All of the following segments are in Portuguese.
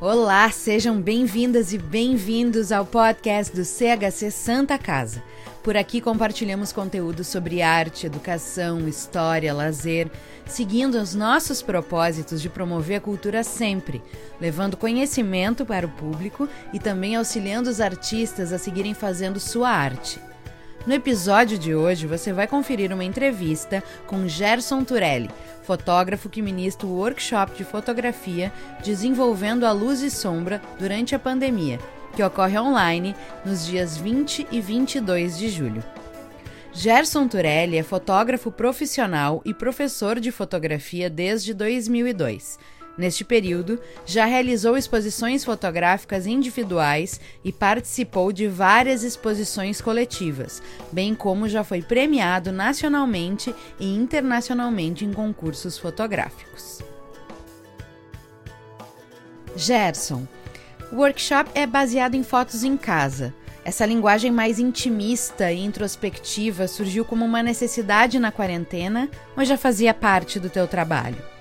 Olá, sejam bem-vindas e bem-vindos ao podcast do CHC Santa Casa. Por aqui compartilhamos conteúdo sobre arte, educação, história, lazer, seguindo os nossos propósitos de promover a cultura sempre, levando conhecimento para o público e também auxiliando os artistas a seguirem fazendo sua arte. No episódio de hoje, você vai conferir uma entrevista com Gerson Turelli, fotógrafo que ministra o workshop de fotografia Desenvolvendo a Luz e Sombra durante a pandemia, que ocorre online nos dias 20 e 22 de julho. Gerson Turelli é fotógrafo profissional e professor de fotografia desde 2002 Neste período, já realizou exposições fotográficas individuais e participou de várias exposições coletivas, bem como já foi premiado nacionalmente e internacionalmente em concursos fotográficos. Gerson, o workshop é baseado em fotos em casa. Essa linguagem mais intimista e introspectiva surgiu como uma necessidade na quarentena ou já fazia parte do teu trabalho?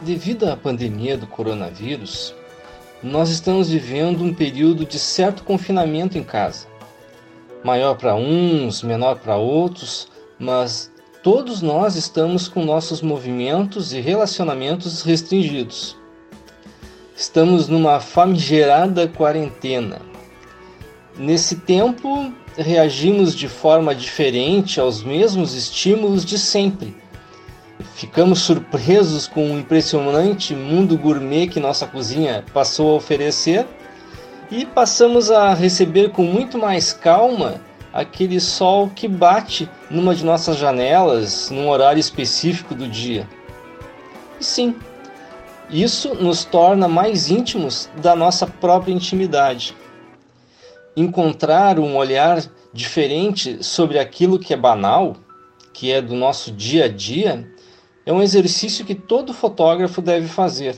Devido à pandemia do coronavírus, nós estamos vivendo um período de certo confinamento em casa. Maior para uns, menor para outros, mas todos nós estamos com nossos movimentos e relacionamentos restringidos. Estamos numa famigerada quarentena. Nesse tempo, reagimos de forma diferente aos mesmos estímulos de sempre Ficamos surpresos com o impressionante mundo gourmet que nossa cozinha passou a oferecer e passamos a receber com muito mais calma aquele sol que bate numa de nossas janelas num horário específico do dia. E sim, isso nos torna mais íntimos da nossa própria intimidade. Encontrar um olhar diferente sobre aquilo que é banal, que é do nosso dia a dia, é um exercício que todo fotógrafo deve fazer.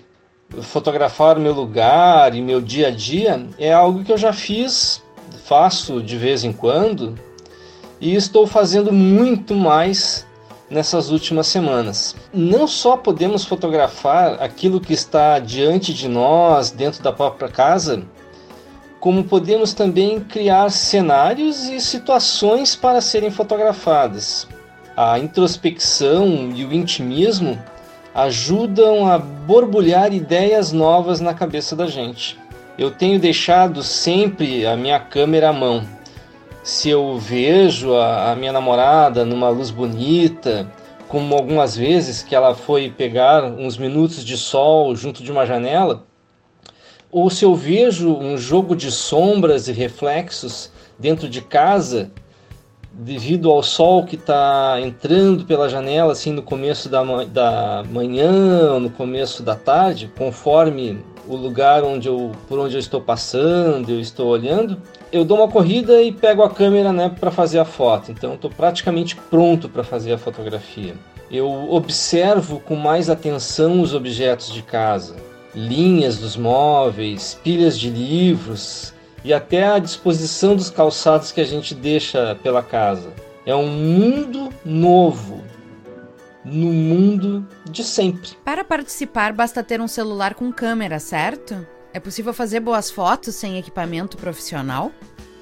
Fotografar meu lugar e meu dia a dia é algo que eu já fiz, faço de vez em quando e estou fazendo muito mais nessas últimas semanas. Não só podemos fotografar aquilo que está diante de nós, dentro da própria casa, como podemos também criar cenários e situações para serem fotografadas a introspecção e o intimismo ajudam a borbulhar ideias novas na cabeça da gente. Eu tenho deixado sempre a minha câmera à mão. Se eu vejo a, a minha namorada numa luz bonita, como algumas vezes que ela foi pegar uns minutos de sol junto de uma janela, ou se eu vejo um jogo de sombras e reflexos dentro de casa devido ao sol que está entrando pela janela assim no começo da, da manhã, no começo da tarde, conforme o lugar onde eu, por onde eu estou passando, eu estou olhando, eu dou uma corrida e pego a câmera né, para fazer a foto. Então estou praticamente pronto para fazer a fotografia. Eu observo com mais atenção os objetos de casa, linhas dos móveis, pilhas de livros, e até a disposição dos calçados que a gente deixa pela casa. É um mundo novo no mundo de sempre. Para participar, basta ter um celular com câmera, certo? É possível fazer boas fotos sem equipamento profissional?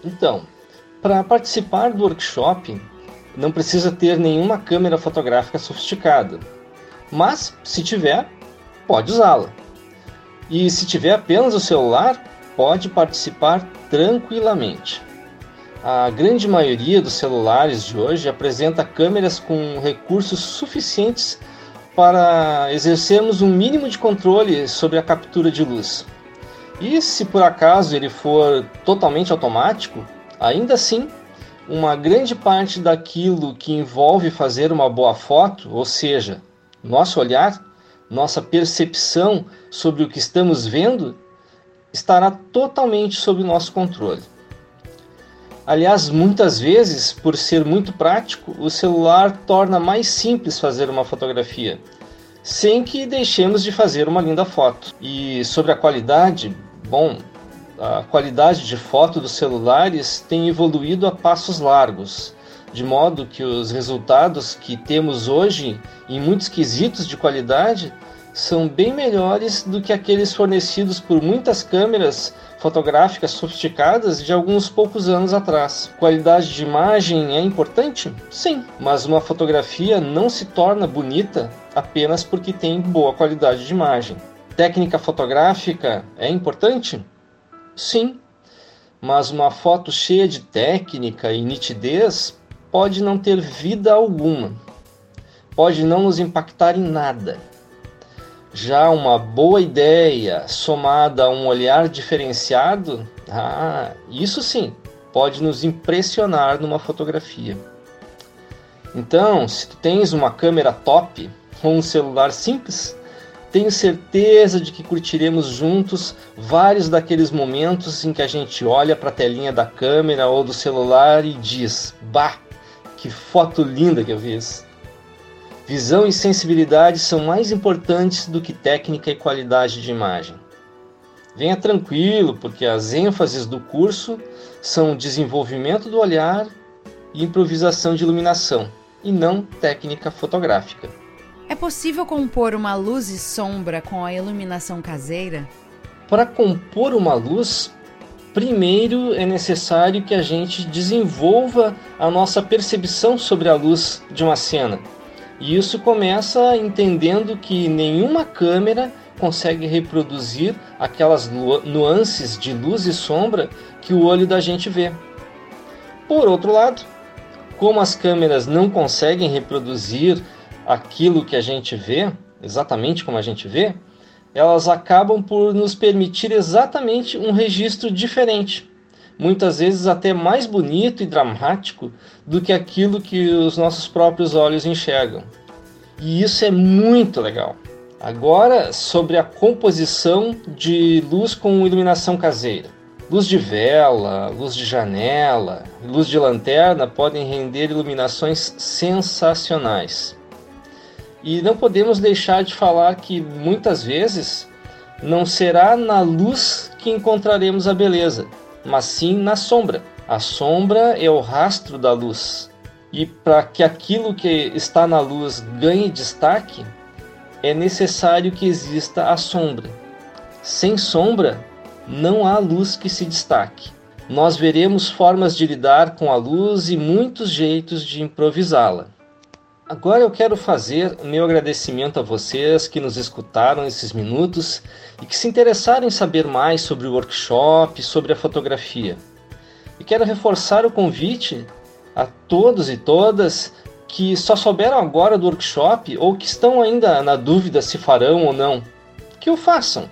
Então, para participar do workshop, não precisa ter nenhuma câmera fotográfica sofisticada. Mas, se tiver, pode usá-la. E se tiver apenas o celular, pode participar tranquilamente. A grande maioria dos celulares de hoje apresenta câmeras com recursos suficientes para exercermos um mínimo de controle sobre a captura de luz. E se por acaso ele for totalmente automático, ainda assim, uma grande parte daquilo que envolve fazer uma boa foto, ou seja, nosso olhar, nossa percepção sobre o que estamos vendo, estará totalmente sob nosso controle. Aliás, muitas vezes, por ser muito prático, o celular torna mais simples fazer uma fotografia, sem que deixemos de fazer uma linda foto. E sobre a qualidade, bom, a qualidade de foto dos celulares tem evoluído a passos largos, de modo que os resultados que temos hoje em muitos quesitos de qualidade são bem melhores do que aqueles fornecidos por muitas câmeras fotográficas sofisticadas de alguns poucos anos atrás. Qualidade de imagem é importante? Sim, mas uma fotografia não se torna bonita apenas porque tem boa qualidade de imagem. Técnica fotográfica é importante? Sim, mas uma foto cheia de técnica e nitidez pode não ter vida alguma, pode não nos impactar em nada. Já uma boa ideia somada a um olhar diferenciado, ah, isso sim, pode nos impressionar numa fotografia. Então, se tu tens uma câmera top ou um celular simples, tenho certeza de que curtiremos juntos vários daqueles momentos em que a gente olha para a telinha da câmera ou do celular e diz: Bah, que foto linda que eu fiz! Visão e sensibilidade são mais importantes do que técnica e qualidade de imagem. Venha tranquilo, porque as ênfases do curso são desenvolvimento do olhar e improvisação de iluminação, e não técnica fotográfica. É possível compor uma luz e sombra com a iluminação caseira? Para compor uma luz, primeiro é necessário que a gente desenvolva a nossa percepção sobre a luz de uma cena. E isso começa entendendo que nenhuma câmera consegue reproduzir aquelas nuances de luz e sombra que o olho da gente vê. Por outro lado, como as câmeras não conseguem reproduzir aquilo que a gente vê, exatamente como a gente vê, elas acabam por nos permitir exatamente um registro diferente, muitas vezes até mais bonito e dramático do que aquilo que os nossos próprios olhos enxergam. E isso é muito legal. Agora, sobre a composição de luz com iluminação caseira. Luz de vela, luz de janela, luz de lanterna podem render iluminações sensacionais. E não podemos deixar de falar que muitas vezes não será na luz que encontraremos a beleza, mas sim na sombra. A sombra é o rastro da luz. E para que aquilo que está na luz ganhe destaque, é necessário que exista a sombra. Sem sombra, não há luz que se destaque. Nós veremos formas de lidar com a luz e muitos jeitos de improvisá-la. Agora eu quero fazer meu agradecimento a vocês que nos escutaram esses minutos e que se interessaram em saber mais sobre o workshop, sobre a fotografia. E quero reforçar o convite a todos e todas que só souberam agora do workshop ou que estão ainda na dúvida se farão ou não, que o façam.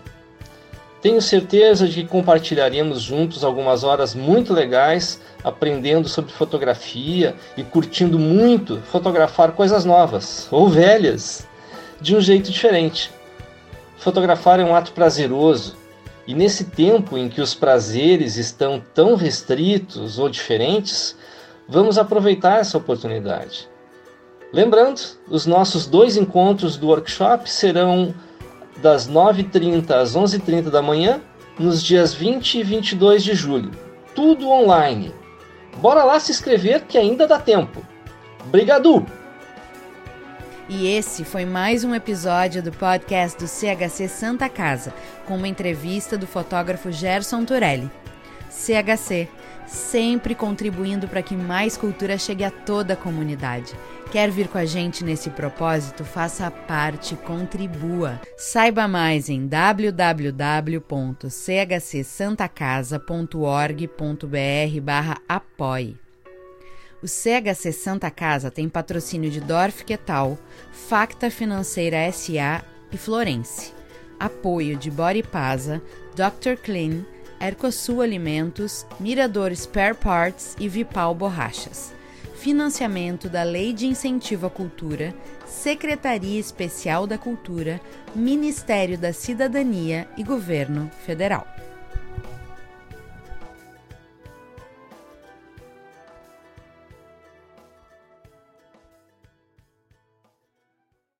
Tenho certeza de que compartilharemos juntos algumas horas muito legais aprendendo sobre fotografia e curtindo muito fotografar coisas novas ou velhas de um jeito diferente. Fotografar é um ato prazeroso e nesse tempo em que os prazeres estão tão restritos ou diferentes, vamos aproveitar essa oportunidade. Lembrando, os nossos dois encontros do workshop serão das 9h30 às 11h30 da manhã, nos dias 20 e 22 de julho. Tudo online. Bora lá se inscrever que ainda dá tempo. Obrigado! E esse foi mais um episódio do podcast do CHC Santa Casa, com uma entrevista do fotógrafo Gerson Turelli. CHC, sempre contribuindo para que mais cultura chegue a toda a comunidade. Quer vir com a gente nesse propósito? Faça parte, contribua. Saiba mais em www.chcsantacasa.org.br/apoie. O CHC Santa Casa tem patrocínio de Dorf Quetal, Facta Financeira SA e Florence. Apoio de Body Pasa, Dr. Clean, Ercosul Alimentos, Mirador Spare Parts e Vipal Borrachas financiamento da Lei de Incentivo à Cultura, Secretaria Especial da Cultura, Ministério da Cidadania e Governo Federal.